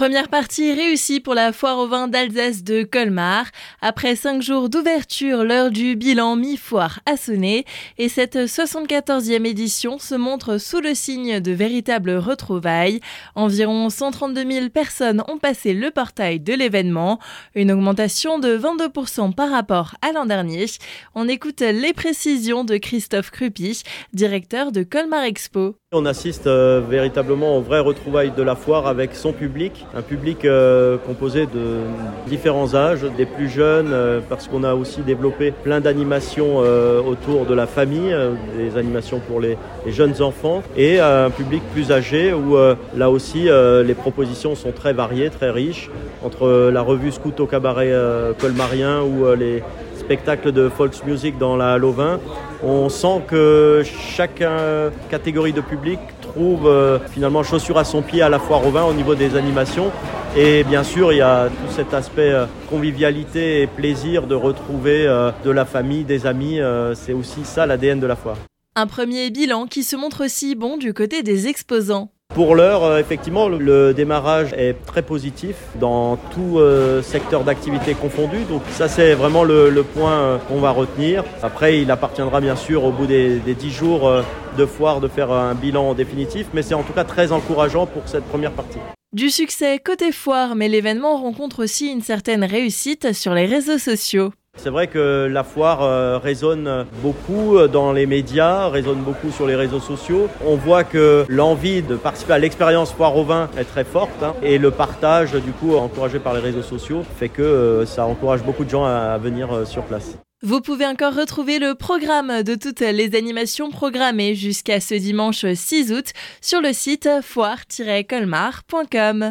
Première partie réussie pour la foire au vin d'Alsace de Colmar. Après cinq jours d'ouverture, l'heure du bilan mi-foire a sonné et cette 74e édition se montre sous le signe de véritables retrouvailles. Environ 132 000 personnes ont passé le portail de l'événement, une augmentation de 22% par rapport à l'an dernier. On écoute les précisions de Christophe Crupi, directeur de Colmar Expo. On assiste euh, véritablement aux vraies retrouvailles de la foire avec son public, un public euh, composé de différents âges, des plus jeunes, euh, parce qu'on a aussi développé plein d'animations autour de la famille, des animations pour les, jeunes enfants, et un public plus âgé où là aussi les propositions sont très variées, très riches, entre la revue Scout au cabaret colmarien ou les spectacles de folk music dans la Lovin on sent que chaque catégorie de public trouve euh, finalement chaussure à son pied à la foire au vin au niveau des animations. Et bien sûr, il y a tout cet aspect euh, convivialité et plaisir de retrouver euh, de la famille, des amis. C'est aussi ça l'ADN de la foire. Un premier bilan qui se montre aussi bon du côté des exposants. Pour l'heure, euh, effectivement, le démarrage est très positif dans tout euh, secteur d'activité confondu. Donc ça, c'est vraiment le, point euh, qu'on va retenir. Après, il appartiendra bien sûr au bout des, des 10 jours de foire de faire un bilan définitif, mais c'est en tout cas très encourageant pour cette première partie. Du succès côté foire, mais l'événement rencontre aussi une certaine réussite sur les réseaux sociaux. C'est vrai que la foire euh, résonne beaucoup euh, dans les médias, résonne beaucoup sur les réseaux sociaux. On voit que l'envie de participer à l'expérience foire au vin est très forte hein, et le partage, du coup, encouragé par les réseaux sociaux, fait que euh, ça encourage beaucoup de gens à venir sur place. Vous pouvez encore retrouver le programme de toutes les animations programmées jusqu'à ce dimanche 6 août sur le site foire-colmar.com.